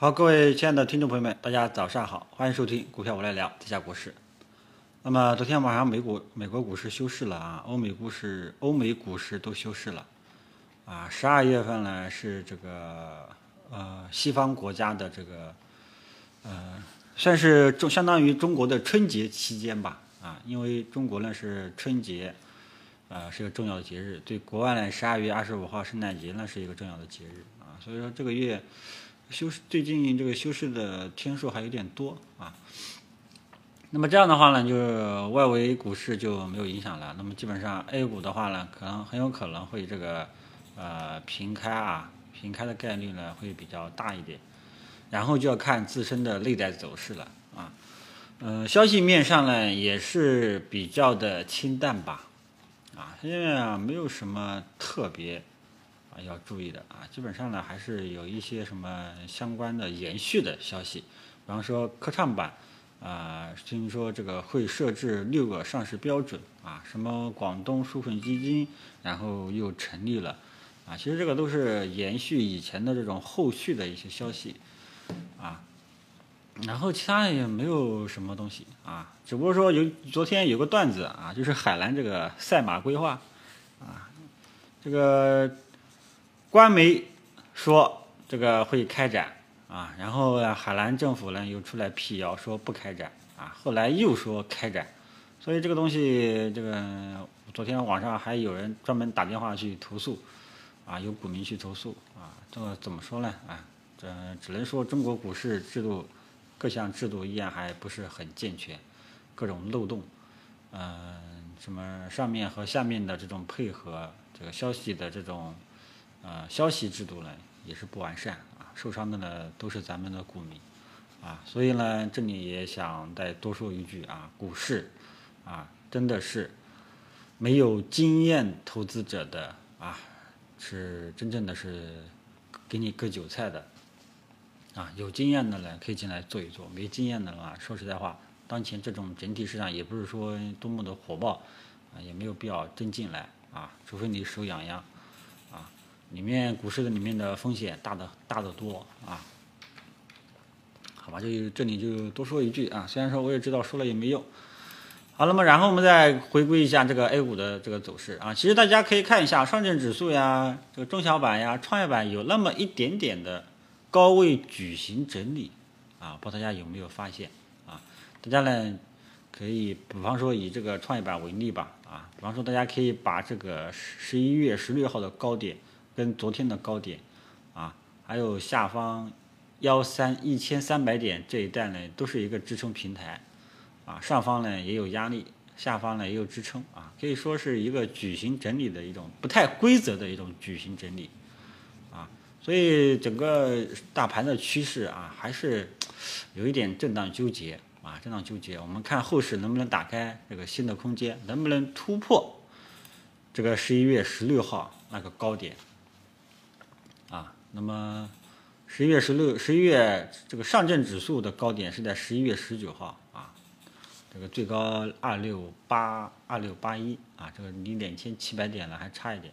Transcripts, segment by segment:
好，各位亲爱的听众朋友们，大家早上好，欢迎收听股票我来聊，这下股市。那么昨天晚上美股美国股市休市了啊，欧美股市欧美股市都休市了啊。十二月份呢是这个呃西方国家的这个呃算是中相当于中国的春节期间吧啊，因为中国呢是春节呃是个重要的节日，对国外呢十二月二十五号圣诞节呢是一个重要的节日啊，所以说这个月。休市最近这个休市的天数还有点多啊，那么这样的话呢，就是外围股市就没有影响了。那么基本上 A 股的话呢，可能很有可能会这个呃平开啊，平开的概率呢会比较大一点。然后就要看自身的内在走势了啊。嗯，消息面上呢也是比较的清淡吧，啊，现在啊没有什么特别。要注意的啊，基本上呢还是有一些什么相关的延续的消息，比方说科创板啊，听说这个会设置六个上市标准啊，什么广东纾困基金，然后又成立了。啊，其实这个都是延续以前的这种后续的一些消息啊，然后其他也没有什么东西啊，只不过说有昨天有个段子啊，就是海南这个赛马规划啊，这个。官媒说这个会开展啊，然后，海南政府呢又出来辟谣说不开展啊，后来又说开展，所以这个东西，这个昨天网上还有人专门打电话去投诉啊，有股民去投诉啊，这个怎么说呢？啊，这只能说中国股市制度各项制度依然还不是很健全，各种漏洞，嗯，什么上面和下面的这种配合，这个消息的这种。呃，消息制度呢也是不完善啊，受伤的呢都是咱们的股民啊，所以呢这里也想再多说一句啊，股市啊真的是没有经验投资者的啊，是真正的是给你割韭菜的啊，有经验的呢可以进来做一做，没经验的话，说实在话，当前这种整体市场也不是说多么的火爆啊，也没有必要真进来啊，除非你手痒痒。里面股市的里面的风险大的大得多啊，好吧，就这里就多说一句啊，虽然说我也知道说了也没用。好，那么然后我们再回归一下这个 A 股的这个走势啊，其实大家可以看一下上证指数呀，这个中小板呀、创业板有那么一点点的高位矩形整理啊，不知道大家有没有发现啊？大家呢可以比方说以这个创业板为例吧啊，比方说大家可以把这个十一月十六号的高点。跟昨天的高点，啊，还有下方幺三一千三百点这一带呢，都是一个支撑平台，啊，上方呢也有压力，下方呢也有支撑，啊，可以说是一个矩形整理的一种不太规则的一种矩形整理，啊，所以整个大盘的趋势啊，还是有一点震荡纠结，啊，震荡纠结，我们看后市能不能打开这个新的空间，能不能突破这个十一月十六号那个高点。那么十一月十六、十一月这个上证指数的高点是在十一月十九号啊，这个最高二六八二六八一啊，这个离两千七百点呢还差一点，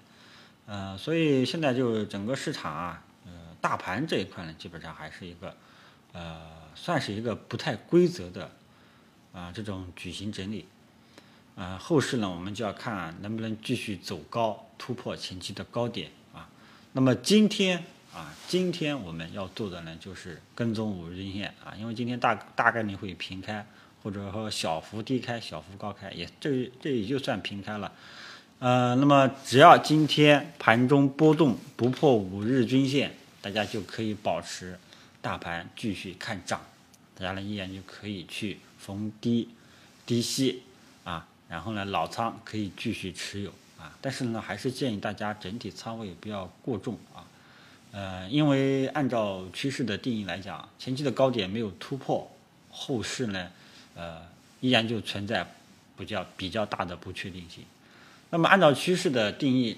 呃，所以现在就整个市场啊，呃，大盘这一块呢，基本上还是一个呃，算是一个不太规则的啊这种矩形整理，啊，后市呢，我们就要看能不能继续走高，突破前期的高点啊。那么今天啊，今天我们要做的呢，就是跟踪五日均线啊，因为今天大大概率会平开，或者说小幅低开、小幅高开，也这这也就算平开了。呃，那么只要今天盘中波动不破五日均线，大家就可以保持大盘继续看涨，大家呢依然就可以去逢低低吸啊，然后呢老仓可以继续持有啊。但是呢，还是建议大家整体仓位不要过重啊，呃，因为按照趋势的定义来讲，前期的高点没有突破，后市呢，呃，依然就存在比较比较大的不确定性。那么按照趋势的定义，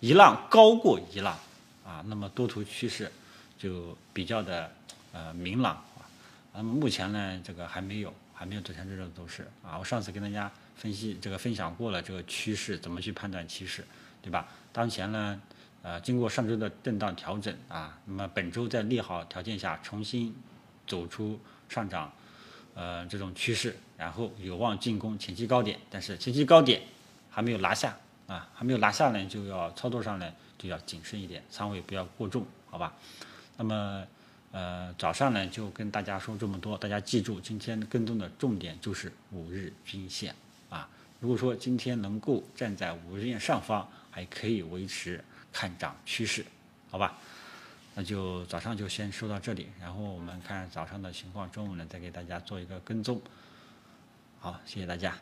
一浪高过一浪啊，那么多头趋势就比较的呃明朗啊。那么目前呢，这个还没有，还没有走向这种走势啊。我上次跟大家。分析这个分享过了这个趋势怎么去判断趋势，对吧？当前呢，呃，经过上周的震荡调整啊，那么本周在利好条件下重新走出上涨，呃，这种趋势，然后有望进攻前期高点，但是前期高点还没有拿下啊，还没有拿下呢，就要操作上呢就要谨慎一点，仓位不要过重，好吧？那么呃，早上呢就跟大家说这么多，大家记住今天跟踪的重点就是五日均线啊，如果说今天能够站在五日线上方，还可以维持。看涨趋势，好吧，那就早上就先说到这里，然后我们看早上的情况，中午呢再给大家做一个跟踪。好，谢谢大家。